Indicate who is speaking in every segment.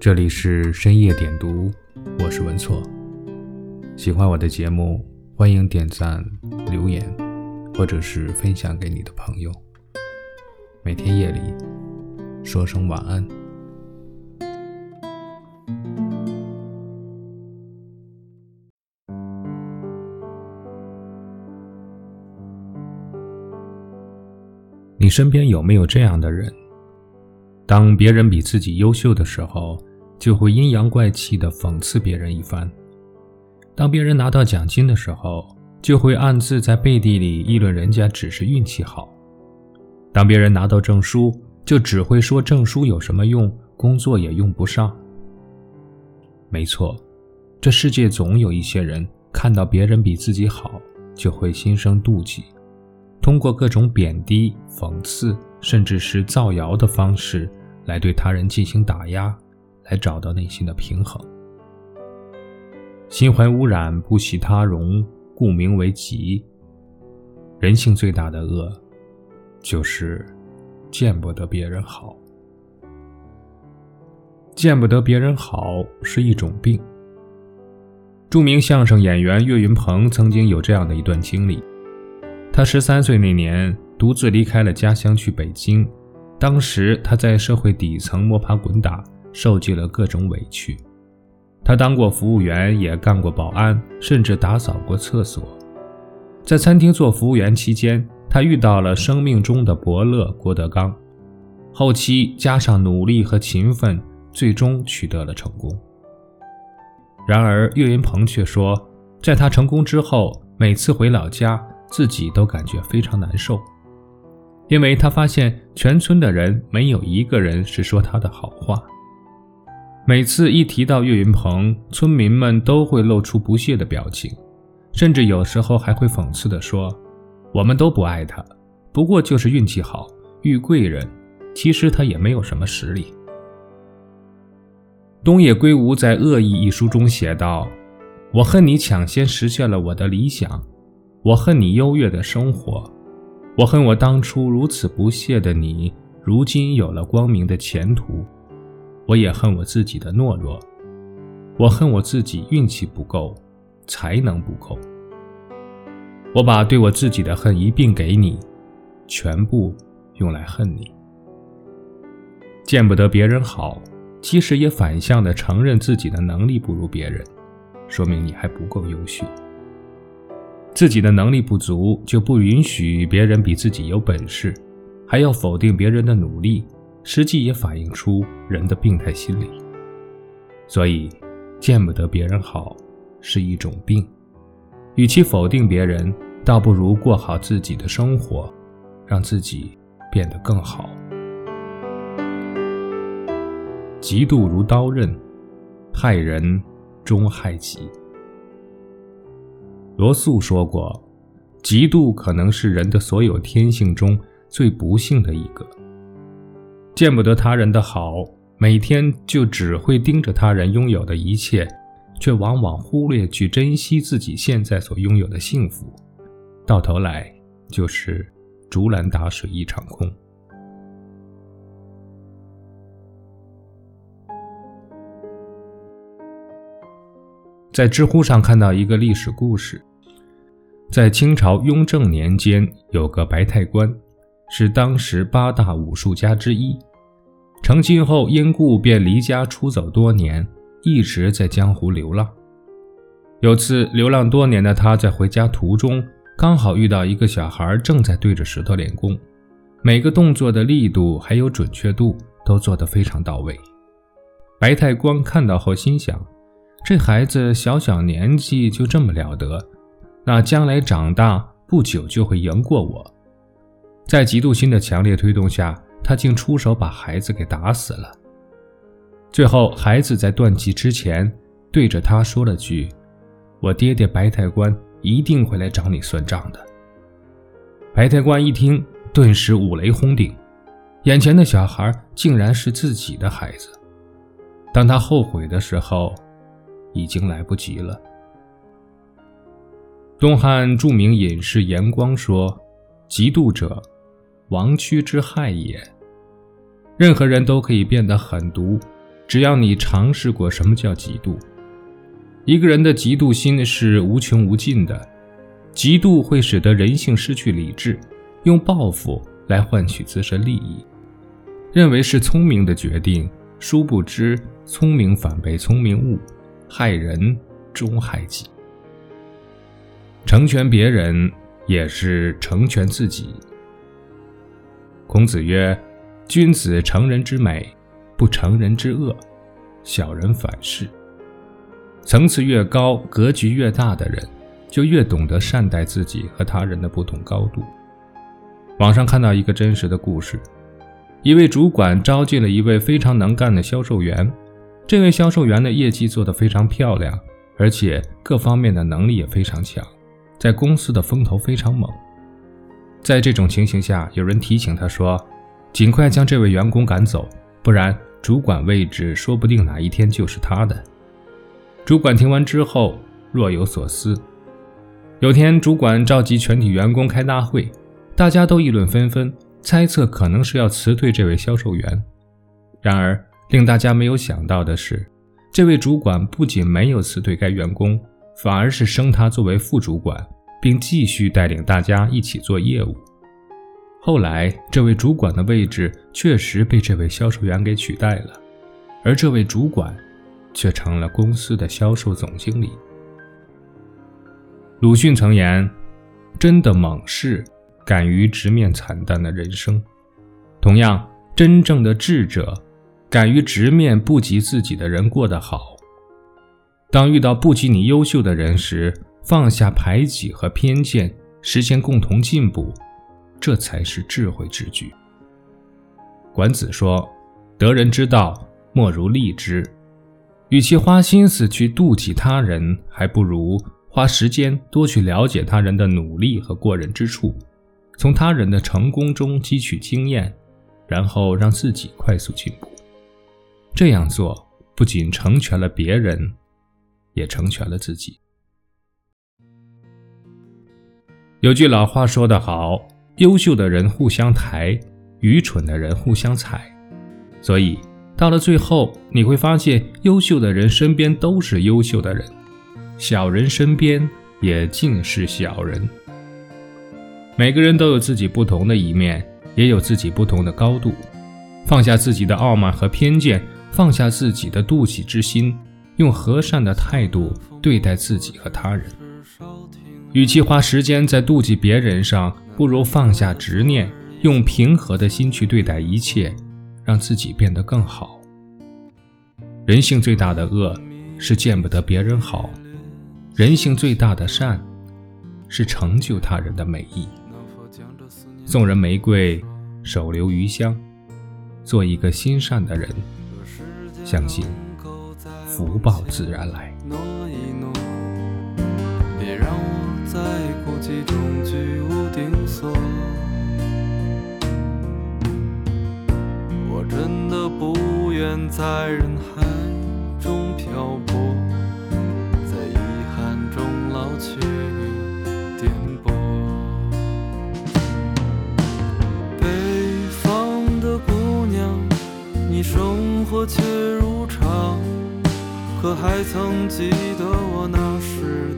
Speaker 1: 这里是深夜点读，我是文措。喜欢我的节目，欢迎点赞、留言，或者是分享给你的朋友。每天夜里说声晚安。你身边有没有这样的人？当别人比自己优秀的时候，就会阴阳怪气地讽刺别人一番；当别人拿到奖金的时候，就会暗自在背地里议论人家只是运气好；当别人拿到证书，就只会说证书有什么用，工作也用不上。没错，这世界总有一些人看到别人比自己好，就会心生妒忌，通过各种贬低、讽刺，甚至是造谣的方式来对他人进行打压。来找到内心的平衡。心怀污染，不喜他容，故名为疾。人性最大的恶，就是见不得别人好。见不得别人好是一种病。著名相声演员岳云鹏曾经有这样的一段经历：他十三岁那年，独自离开了家乡去北京。当时他在社会底层摸爬滚打。受尽了各种委屈，他当过服务员，也干过保安，甚至打扫过厕所。在餐厅做服务员期间，他遇到了生命中的伯乐郭德纲。后期加上努力和勤奋，最终取得了成功。然而岳云鹏却说，在他成功之后，每次回老家，自己都感觉非常难受，因为他发现全村的人没有一个人是说他的好话。每次一提到岳云鹏，村民们都会露出不屑的表情，甚至有时候还会讽刺地说：“我们都不爱他，不过就是运气好，遇贵人。其实他也没有什么实力。”东野圭吾在《恶意》一书中写道：“我恨你抢先实现了我的理想，我恨你优越的生活，我恨我当初如此不屑的你，如今有了光明的前途。”我也恨我自己的懦弱，我恨我自己运气不够，才能不够。我把对我自己的恨一并给你，全部用来恨你。见不得别人好，其实也反向的承认自己的能力不如别人，说明你还不够优秀。自己的能力不足，就不允许别人比自己有本事，还要否定别人的努力。实际也反映出人的病态心理，所以见不得别人好是一种病。与其否定别人，倒不如过好自己的生活，让自己变得更好。嫉妒如刀刃，害人终害己。罗素说过，嫉妒可能是人的所有天性中最不幸的一个。见不得他人的好，每天就只会盯着他人拥有的一切，却往往忽略去珍惜自己现在所拥有的幸福，到头来就是竹篮打水一场空。在知乎上看到一个历史故事，在清朝雍正年间，有个白太官，是当时八大武术家之一。成亲后，因故便离家出走多年，一直在江湖流浪。有次流浪多年的他在回家途中，刚好遇到一个小孩正在对着石头练功，每个动作的力度还有准确度都做得非常到位。白太光看到后心想：这孩子小小年纪就这么了得，那将来长大不久就会赢过我。在嫉妒心的强烈推动下。他竟出手把孩子给打死了。最后，孩子在断气之前对着他说了句：“我爹爹白太官一定会来找你算账的。”白太官一听，顿时五雷轰顶，眼前的小孩竟然是自己的孩子。当他后悔的时候，已经来不及了。东汉著名隐士严光说：“嫉妒者，亡躯之害也。”任何人都可以变得狠毒，只要你尝试过什么叫嫉妒。一个人的嫉妒心是无穷无尽的，嫉妒会使得人性失去理智，用报复来换取自身利益，认为是聪明的决定，殊不知聪明反被聪明误，害人终害己。成全别人也是成全自己。孔子曰：“君子成人之美，不成人之恶；小人反是。”层次越高、格局越大的人，就越懂得善待自己和他人的不同高度。网上看到一个真实的故事：一位主管招进了一位非常能干的销售员，这位销售员的业绩做得非常漂亮，而且各方面的能力也非常强，在公司的风头非常猛。在这种情形下，有人提醒他说：“尽快将这位员工赶走，不然主管位置说不定哪一天就是他的。”主管听完之后若有所思。有天，主管召集全体员工开大会，大家都议论纷纷，猜测可能是要辞退这位销售员。然而，令大家没有想到的是，这位主管不仅没有辞退该员工，反而是升他作为副主管，并继续带领大家一起做业务。后来，这位主管的位置确实被这位销售员给取代了，而这位主管。却成了公司的销售总经理。鲁迅曾言：“真的猛士敢于直面惨淡的人生。”同样，真正的智者敢于直面不及自己的人过得好。当遇到不及你优秀的人时，放下排挤和偏见，实现共同进步，这才是智慧之举。管子说：“得人之道，莫如利之。”与其花心思去妒忌他人，还不如花时间多去了解他人的努力和过人之处，从他人的成功中汲取经验，然后让自己快速进步。这样做不仅成全了别人，也成全了自己。有句老话说得好：“优秀的人互相抬，愚蠢的人互相踩。”所以。到了最后，你会发现，优秀的人身边都是优秀的人，小人身边也尽是小人。每个人都有自己不同的一面，也有自己不同的高度。放下自己的傲慢和偏见，放下自己的妒忌之心，用和善的态度对待自己和他人。与其花时间在妒忌别人上，不如放下执念，用平和的心去对待一切。让自己变得更好。人性最大的恶是见不得别人好，人性最大的善是成就他人的美意。送人玫瑰，手留余香。做一个心善的人，相信福报自然来。在孤寂中居无定所。我真的不愿在人海中漂泊，在遗憾中老去颠簸。北方的姑娘，你生活却如常，可还曾记得我那时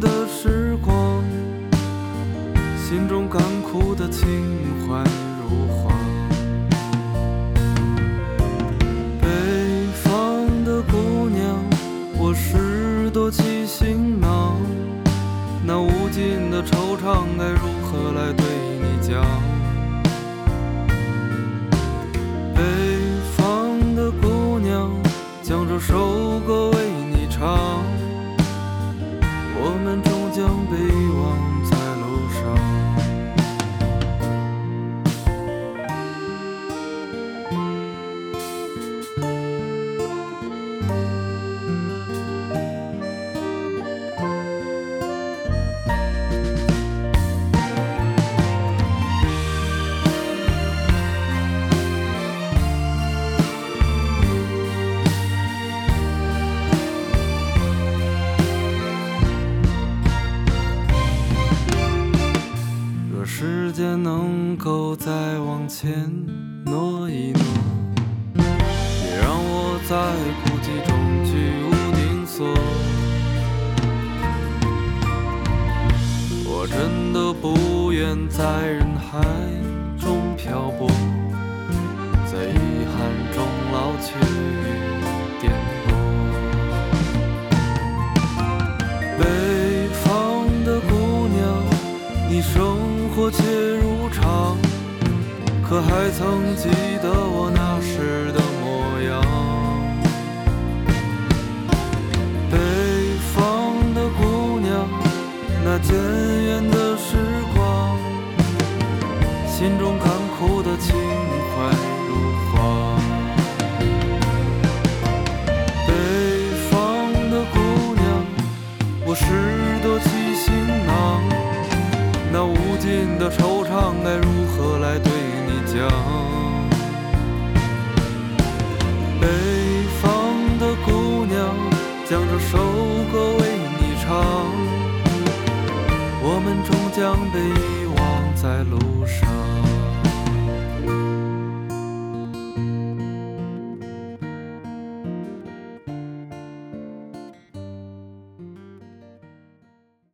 Speaker 1: 的时光心中干枯的情
Speaker 2: 能够再往前挪一挪，别让我在孤寂中居无定所。我真的不愿在人海中漂泊，在遗憾中老去可还曾记得我那时的模样？北方的姑娘，那渐远的时光，心中干枯的情北方的姑娘，将这首歌为你唱，我们终将被遗忘在路。